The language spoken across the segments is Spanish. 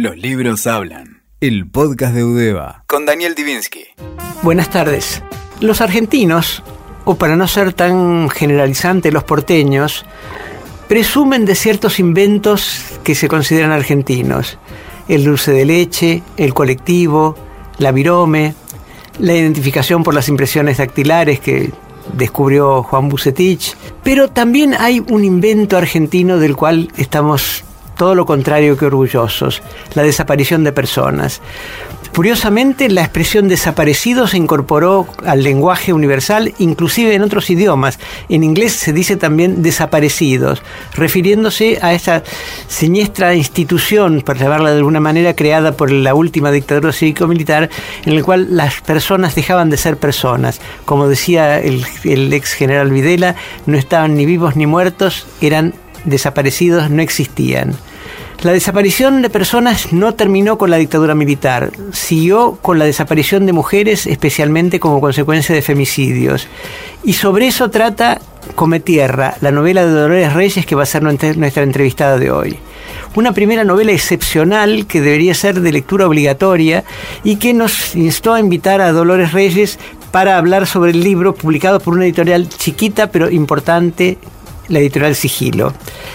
Los libros hablan. El podcast de Udeva. Con Daniel Divinsky. Buenas tardes. Los argentinos, o para no ser tan generalizante los porteños, presumen de ciertos inventos que se consideran argentinos. El dulce de leche, el colectivo, la virome, la identificación por las impresiones dactilares que descubrió Juan Bucetich. Pero también hay un invento argentino del cual estamos todo lo contrario que orgullosos, la desaparición de personas. Curiosamente, la expresión desaparecido se incorporó al lenguaje universal, inclusive en otros idiomas. En inglés se dice también desaparecidos, refiriéndose a esa siniestra institución, por llamarla de alguna manera, creada por la última dictadura cívico-militar, en la cual las personas dejaban de ser personas. Como decía el, el ex general Videla, no estaban ni vivos ni muertos, eran desaparecidos, no existían. La desaparición de personas no terminó con la dictadura militar, siguió con la desaparición de mujeres, especialmente como consecuencia de femicidios. Y sobre eso trata Come Tierra, la novela de Dolores Reyes que va a ser nuestra entrevistada de hoy. Una primera novela excepcional que debería ser de lectura obligatoria y que nos instó a invitar a Dolores Reyes para hablar sobre el libro publicado por una editorial chiquita pero importante la editorial Sigilo.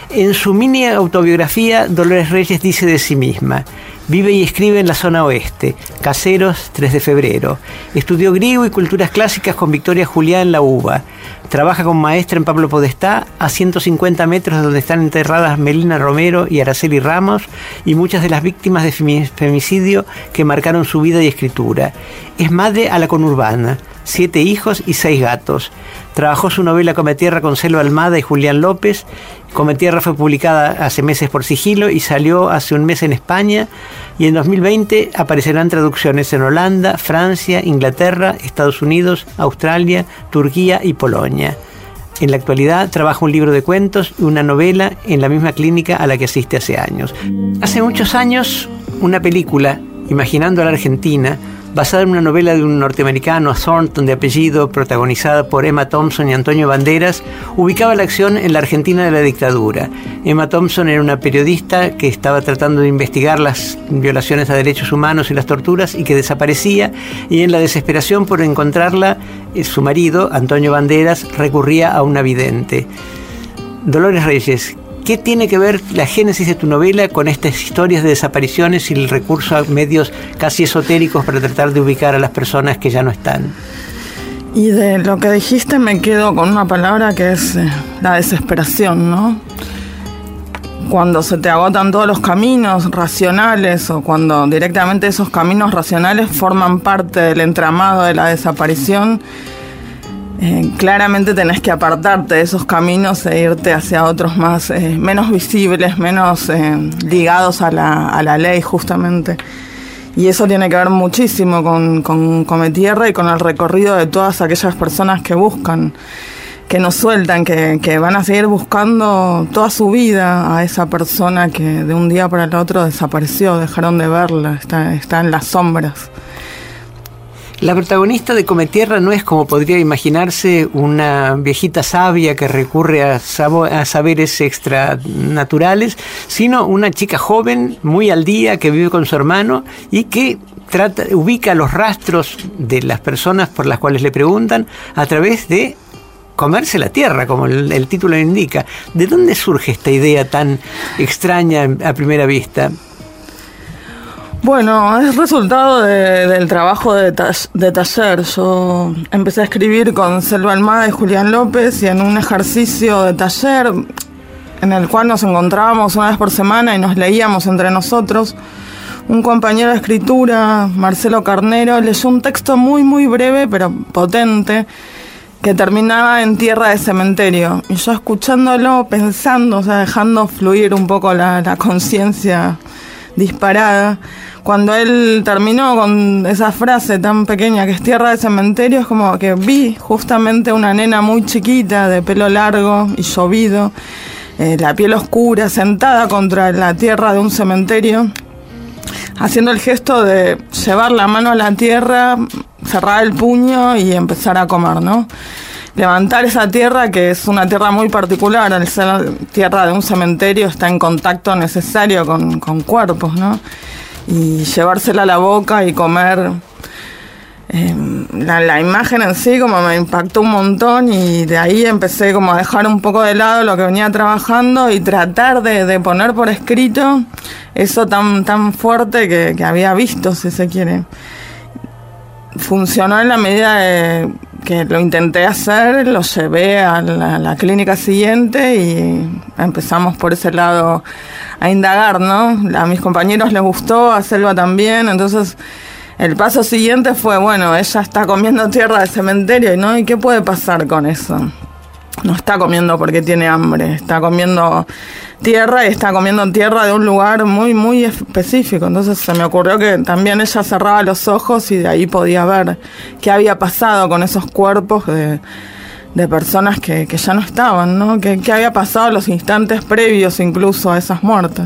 En su mini autobiografía, Dolores Reyes dice de sí misma, vive y escribe en la zona oeste, Caseros, 3 de febrero. Estudió griego y culturas clásicas con Victoria Juliá en la UBA. Trabaja como maestra en Pablo Podestá, a 150 metros de donde están enterradas Melina Romero y Araceli Ramos, y muchas de las víctimas de femicidio que marcaron su vida y escritura. Es madre a la conurbana siete hijos y seis gatos. Trabajó su novela Come Tierra con Celo Almada y Julián López. Come Tierra fue publicada hace meses por sigilo y salió hace un mes en España. Y en 2020 aparecerán traducciones en Holanda, Francia, Inglaterra, Estados Unidos, Australia, Turquía y Polonia. En la actualidad trabaja un libro de cuentos y una novela en la misma clínica a la que asiste hace años. Hace muchos años, una película, Imaginando a la Argentina, basada en una novela de un norteamericano, Thornton de apellido, protagonizada por Emma Thompson y Antonio Banderas, ubicaba la acción en la Argentina de la dictadura. Emma Thompson era una periodista que estaba tratando de investigar las violaciones a derechos humanos y las torturas y que desaparecía, y en la desesperación por encontrarla, eh, su marido, Antonio Banderas, recurría a una vidente. Dolores Reyes, ¿Qué tiene que ver la génesis de tu novela con estas historias de desapariciones y el recurso a medios casi esotéricos para tratar de ubicar a las personas que ya no están? Y de lo que dijiste me quedo con una palabra que es eh, la desesperación, ¿no? Cuando se te agotan todos los caminos racionales o cuando directamente esos caminos racionales forman parte del entramado de la desaparición, eh, claramente tenés que apartarte de esos caminos e irte hacia otros más, eh, menos visibles, menos eh, ligados a la, a la, ley justamente. Y eso tiene que ver muchísimo con, con Cometierra y con el recorrido de todas aquellas personas que buscan, que nos sueltan, que, que van a seguir buscando toda su vida a esa persona que de un día para el otro desapareció, dejaron de verla, está, está en las sombras. La protagonista de Cometierra no es como podría imaginarse una viejita sabia que recurre a, saberes extranaturales, sino una chica joven, muy al día, que vive con su hermano y que trata, ubica los rastros de las personas por las cuales le preguntan a través de comerse la tierra, como el, el título indica. ¿De dónde surge esta idea tan extraña a primera vista? Bueno, es resultado del trabajo de, taller. Yo empecé a escribir con Selva Almada y Julián López y en un ejercicio de taller en el cual nos encontrábamos una vez por semana y nos leíamos entre nosotros, un compañero de escritura, Marcelo Carnero, leyó un texto muy, muy breve pero potente que terminaba en tierra de cementerio. Y yo escuchándolo, pensando, o sea, dejando fluir un poco la conciencia disparada, cuando él terminó con esa frase tan pequeña que es tierra de cementerio, es como que vi justamente una nena muy chiquita, de pelo largo y llovido, eh, la piel oscura, sentada contra la tierra de un cementerio, haciendo el gesto de llevar la mano a la tierra, cerrar el puño y empezar a comer, ¿no? Levantar esa tierra, que es una tierra muy particular, al ser tierra de un cementerio, está en contacto necesario con, con cuerpos, ¿no? y llevársela a la boca y comer. Em, la, imagen en sí como me impactó un montón y de ahí empecé como a dejar un poco de lado lo que venía trabajando y tratar de, de poner por escrito eso tan, tan fuerte que, que, había visto, si se quiere. Funcionó en la medida de que lo intenté hacer, lo llevé a la, clínica siguiente y empezamos por ese lado a indagar, ¿no? A mis compañeros les gustó, a Selva también, entonces el paso siguiente fue, bueno, ella está comiendo tierra de cementerio, ¿no? ¿Y qué puede pasar con eso? No está comiendo porque tiene hambre, está comiendo tierra y está comiendo tierra de un lugar muy, muy específico. Entonces se me ocurrió que también ella cerraba los ojos y de ahí podía ver qué había pasado con esos cuerpos de, de personas que, que, ya no estaban, ¿no? ¿Qué, ¿Qué había pasado los instantes previos incluso a esas muertes?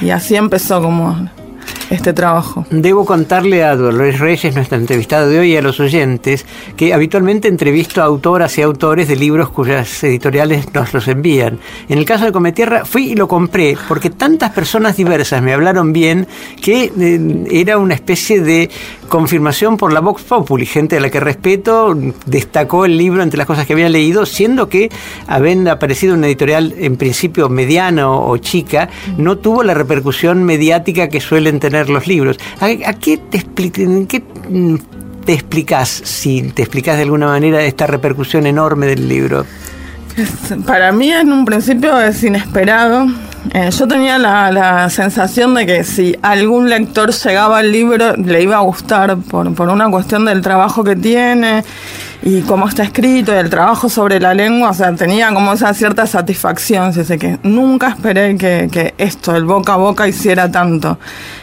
Y así empezó como este trabajo. Debo contarle a Dolores Reyes, nuestra entrevistada de hoy, y a los oyentes, que habitualmente entrevisto a autoras y autores de libros cuyas editoriales nos los envían. En el caso de Cometierra fui y lo compré, porque tantas personas diversas me hablaron bien que eh, era una especie de confirmación por la Vox Populi, gente a la que respeto, destacó el libro entre las cosas que había leído, siendo que, habiendo aparecido una editorial en principio mediana o chica, no tuvo la repercusión mediática que suelen tener los libros. ¿A? ¿Qué te explicas, si te explicas de alguna manera esta repercusión enorme del libro? Para mí en un principio es inesperado. Eh, yo tenía la, la, sensación de que si algún lector llegaba al libro le iba a gustar por, por una cuestión del trabajo que tiene y cómo está escrito y el trabajo sobre la lengua, o sea, tenía como esa cierta satisfacción, sé que nunca esperé que, esto, el boca a boca, hiciera tanto.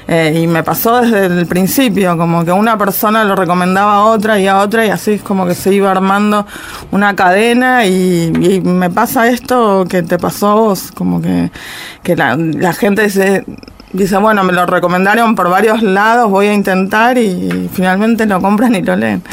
Eh, y me pasó desde el principio, como que una persona lo recomendaba a otra y a otra y así es como que se iba armando una cadena y, me pasa esto que te pasó a vos, como que, la gente se dice, bueno, me lo recomendaron por varios lados, voy a intentar y finalmente lo compran y lo leen.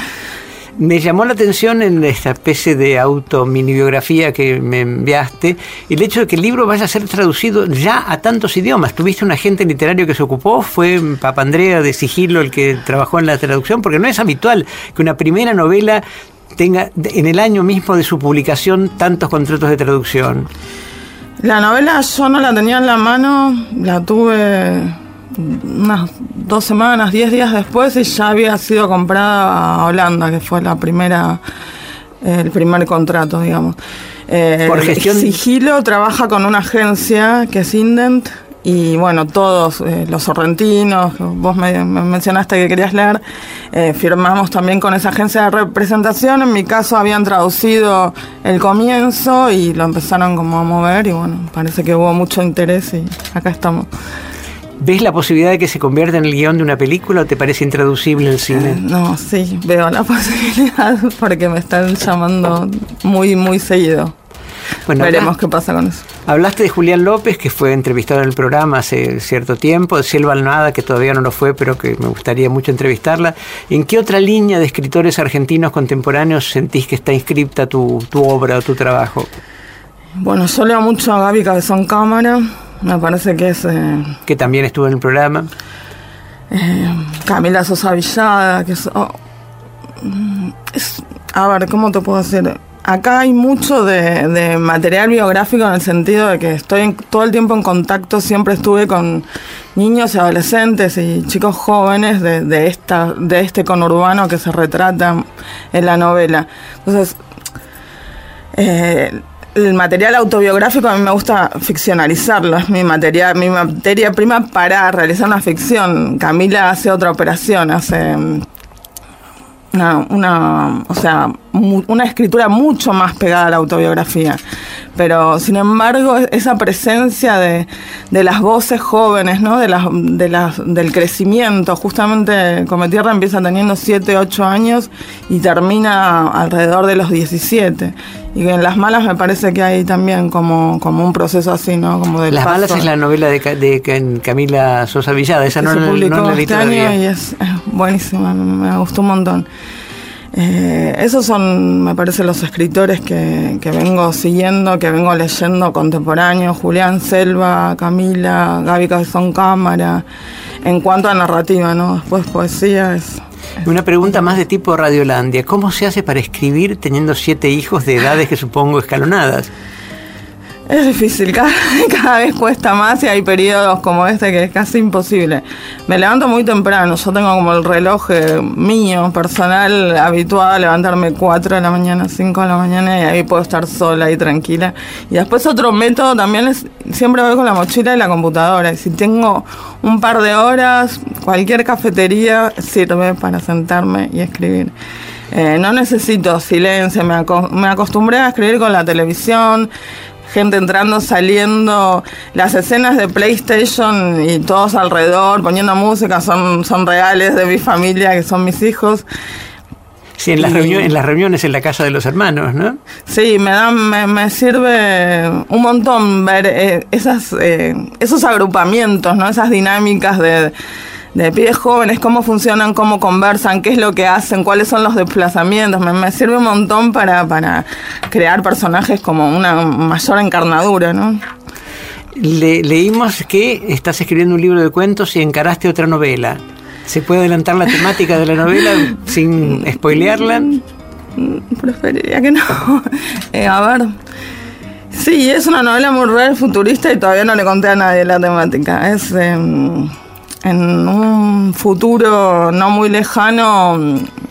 Me llamó la atención en esta especie de auto mini biografía que me enviaste el hecho de que el libro vaya a ser traducido ya a tantos idiomas. ¿Tuviste un agente literario que se ocupó? ¿Fue Papandrea de Sigilo el que trabajó en la traducción? Porque no es habitual que una primera novela tenga en el año mismo de su publicación tantos contratos de traducción. La novela yo no la tenía en la mano, la tuve unas dos semanas, diez días después y ya había sido comprada a Holanda, que fue la primera, el primer contrato, digamos. Eh, Por gestión. Sigilo trabaja con una agencia que es Indent y bueno, todos eh, los sorrentinos, vos me, me, mencionaste que querías leer, eh, firmamos también con esa agencia de representación. En mi caso habían traducido el comienzo y lo empezaron como a mover y bueno, parece que hubo mucho interés y acá estamos. ¿Ves la posibilidad de que se convierta en el guion de una película o te parece intraducible el cine? Eh, no, sí, veo la posibilidad porque me están llamando muy, muy seguido. Bueno, Veremos qué pasa con eso. Hablaste de Julián López, que fue entrevistado en el programa hace cierto tiempo, de Silva Alnada, que todavía no lo fue, pero que me gustaría mucho entrevistarla. ¿En qué otra línea de escritores argentinos contemporáneos sentís que está inscripta tu, tu obra o tu trabajo? Bueno, yo leo mucho a Gaby Cabezón Cámara, me parece que es... Eh, que también estuvo en el programa. Eh, Camila Sosa Villada, que es, oh, es, A ver, ¿cómo te puedo decir? Acá hay mucho de, de, material biográfico en el sentido de que estoy en, todo el tiempo en contacto, siempre estuve con niños y adolescentes y chicos jóvenes de, de, esta, de este conurbano que se retrata en la novela. Entonces, eh, el material autobiográfico a mí me gusta ficcionalizarlo, es mi materia, mi materia prima para realizar una ficción. Camila hace otra operación, hace una, una, o sea, una escritura mucho más pegada a la autobiografía. Pero, sin embargo, esa presencia de, las voces jóvenes, ¿no? de las, de del crecimiento, justamente Cometierra empieza teniendo 7, 8 años y termina alrededor de los 17. Y en Las Malas me parece que hay también como, como un proceso así, ¿no? Como de Las paso. Malas es la novela de, de, Camila Sosa Villada, esa no, se publicó no, no este año y es, es buenísima, me, me gustó un montón. Eh, esos son, me parece, los escritores que, que, vengo siguiendo, que vengo leyendo contemporáneos, Julián Selva, Camila, Gaby Cabezón Cámara. en cuanto a narrativa, ¿no? Después poesía es... Una pregunta más de tipo Radiolandia. ¿Cómo se hace para escribir teniendo siete hijos de edades que supongo escalonadas? Es difícil, cada, vez cuesta más y hay periodos como este que es casi imposible. Me levanto muy temprano, yo tengo como el reloj eh, mío, personal, habituado a levantarme 4 de la mañana, 5 de la mañana y ahí puedo estar sola y tranquila. Y después otro método también es, siempre voy con la mochila y la computadora. Y si tengo un par de horas, cualquier cafetería sirve para sentarme y escribir. Eh, no necesito silencio, me, me acostumbré a escribir con la televisión gente entrando, saliendo, las escenas de PlayStation y todos alrededor poniendo música son, son reales de mi familia, que son mis hijos. Sí, en las, reuniones, en las reuniones en la casa de los hermanos, ¿no? Sí, me, da, me, sirve un montón ver eh, esas, eh, esos agrupamientos, ¿no? Esas dinámicas de de pibes jóvenes, cómo funcionan, cómo conversan, qué es lo que hacen, cuáles son los desplazamientos. Me, sirve un montón para, para crear personajes como una mayor encarnadura, ¿no? leímos que estás escribiendo un libro de cuentos y encaraste otra novela. ¿Se puede adelantar la temática de la novela sin spoilearla? Preferiría que no. Eh, a ver. Sí, es una novela muy real, futurista y todavía no le conté a nadie la temática. Es. Em, en un futuro no muy lejano,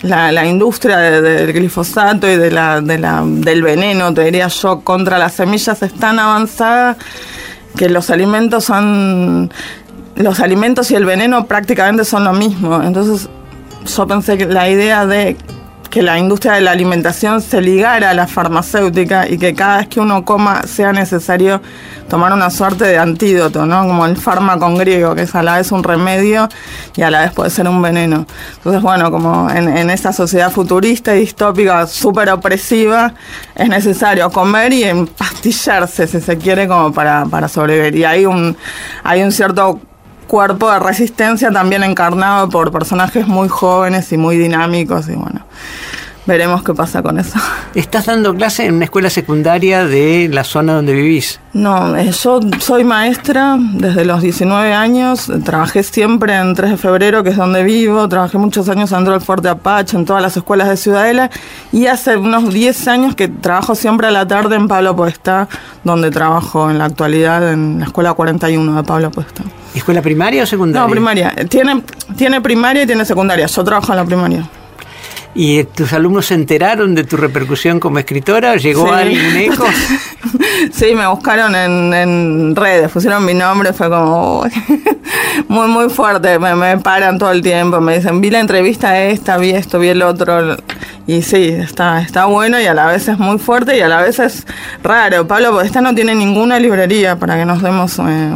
la, industria del glifosato y de la, del veneno, te diría yo, contra las semillas es tan avanzada que los alimentos son. Los alimentos y el veneno prácticamente son lo mismo. Entonces, yo pensé que la idea de que la industria de la alimentación se ligara a la farmacéutica y que cada vez que uno coma sea necesario tomar una suerte de antídoto, ¿no? Como el fármaco griego, que es a la vez un remedio y a la vez puede ser un veneno. Entonces, bueno, como en, en esta sociedad futurista y distópica súper opresiva, es necesario comer y empastillarse, si se quiere, como para, para sobrevivir. Y hay un, hay un cierto cuerpo de resistencia también encarnado por personajes muy jóvenes y muy dinámicos y bueno, veremos qué pasa con eso. ¿Estás dando clase en una escuela secundaria de la zona donde vivís? No, eh, yo soy maestra desde los 19 años, trabajé siempre en 3 de febrero, que es donde vivo, trabajé muchos años en el Fuerte Apache, en todas las escuelas de Ciudadela, y hace unos 10 años que trabajo siempre a la tarde en Pablo Puesta, donde trabajo en la actualidad en la Escuela 41 de Pablo Puesta. ¿Escuela primaria o secundaria? No, primaria. Tiene, tiene primaria y tiene secundaria. Yo trabajo en la primaria. ¿Y tus alumnos se enteraron de tu repercusión como escritora? ¿Llegó sí. alguien eco? sí, me buscaron en, redes, pusieron mi nombre, fue como muy, muy fuerte. Me, me, paran todo el tiempo, me dicen, vi la entrevista esta, vi esto, vi el otro. Y sí, está, está bueno y a la vez es muy fuerte y a la vez es raro. Pablo esta no tiene ninguna librería para que nos demos eh,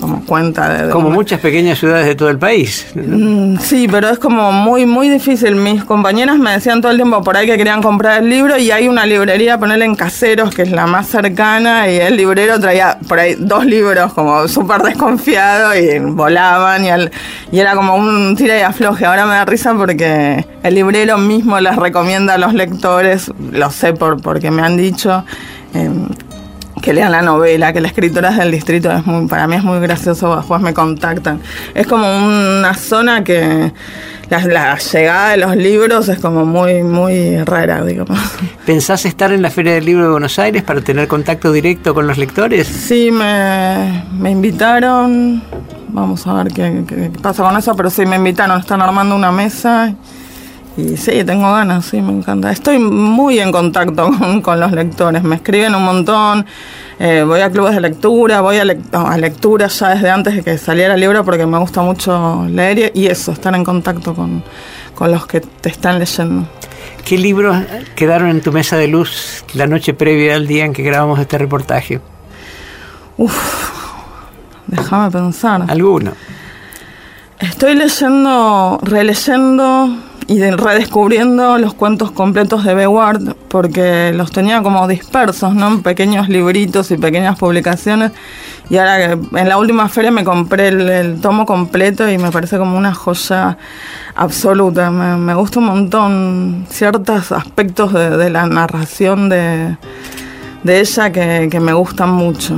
como cuenta de... como muchas pequeñas ciudades de todo el país. Mm, sí, pero es como muy, muy difícil. Mis compañeras me decían todo el tiempo por ahí que querían comprar el libro y hay una librería, ponerle en Caseros, que es la más cercana, y el librero traía por ahí dos libros como súper desconfiado y volaban y, y era como un tira y afloje. Ahora me da risa porque el librero mismo las recomienda a los lectores, lo sé por, porque me han dicho, em, que lean la novela, que la escritora del distrito es muy, para mí es muy gracioso, después me contactan. Es como una zona que la, llegada de los libros es como muy, muy rara, digamos. ¿Pensás estar en la Feria del Libro de Buenos Aires para tener contacto directo con los lectores? Sí, me, me invitaron, vamos a ver qué, qué pasa con eso, pero sí me invitaron, están armando una mesa. Y sí, tengo ganas, sí, me encanta. Estoy muy en contacto con, los lectores, me escriben un montón, eh, voy a clubes de lectura, voy a, a lecturas ya desde antes de que saliera el libro porque me gusta mucho leer y eso, estar en contacto con, con los que te están leyendo. ¿Qué libros quedaron en tu mesa de luz la noche previa al día en que grabamos este reportaje? Uf, déjame pensar. ¿Alguno? Estoy leyendo, releyendo y redescubriendo los cuentos completos de Beward, porque los tenía como dispersos, ¿no? Pequeños libritos y pequeñas publicaciones. Y ahora en la última feria me compré el, tomo completo y me parece como una joya absoluta. Me, gusta un montón ciertos aspectos de, la narración de, ella que, me gustan mucho.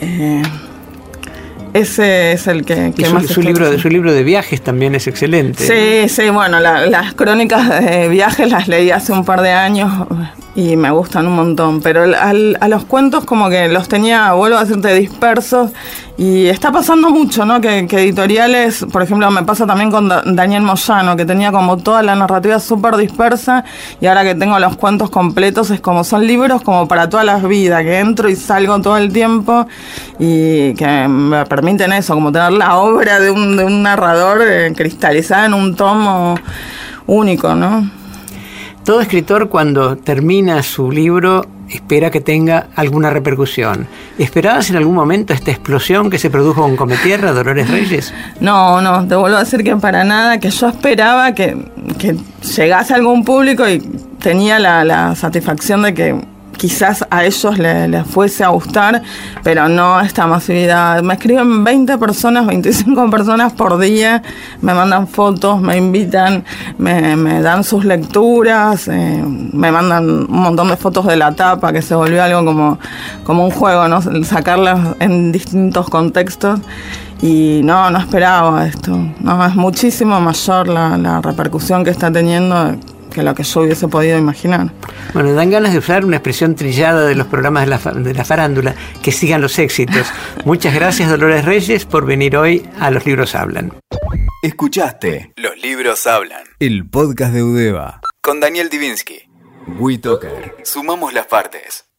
Eh, ese es el que, que más... Su, libro, de, su libro de viajes también es excelente. Sí, sí, bueno, las crónicas de viajes las leí hace un par de años y me gustan un montón, pero a los cuentos como que los tenía, vuelvo a decirte, dispersos y está pasando mucho, ¿no? Que, editoriales, por ejemplo, me pasa también con Daniel Moyano, que tenía como toda la narrativa súper dispersa y ahora que tengo los cuentos completos es como son libros como para todas las vidas, que entro y salgo todo el tiempo y que me permiten eso, como tener la obra de un, de un narrador eh, cristalizada en un tomo único, ¿no? Todo escritor cuando termina su libro espera que tenga alguna repercusión. ¿Esperabas en algún momento esta explosión que se produjo con Cometierra, Dolores Reyes? No, no, te vuelvo a decir que para nada, que yo esperaba que, llegase algún público y tenía la satisfacción de que quizás a ellos les, fuese a gustar, pero no esta masividad. Me escriben 20 personas, 25 personas por día, me mandan fotos, me invitan, me, dan sus lecturas, eh, me mandan un montón de fotos de la tapa, que se volvió algo como, como un juego, ¿no? sacarlas en distintos contextos. Y no, no esperaba esto. Es muchísimo mayor la repercusión que está teniendo que lo que yo hubiese podido imaginar. Bueno, dan ganas de usar una expresión trillada de los programas de la, de la farándula, que sigan los éxitos. Muchas gracias Dolores Reyes por venir hoy a Los Libros Hablan. Escuchaste Los Libros Hablan, el podcast de Udeva, con Daniel Divinsky. WeToker. Sumamos las partes.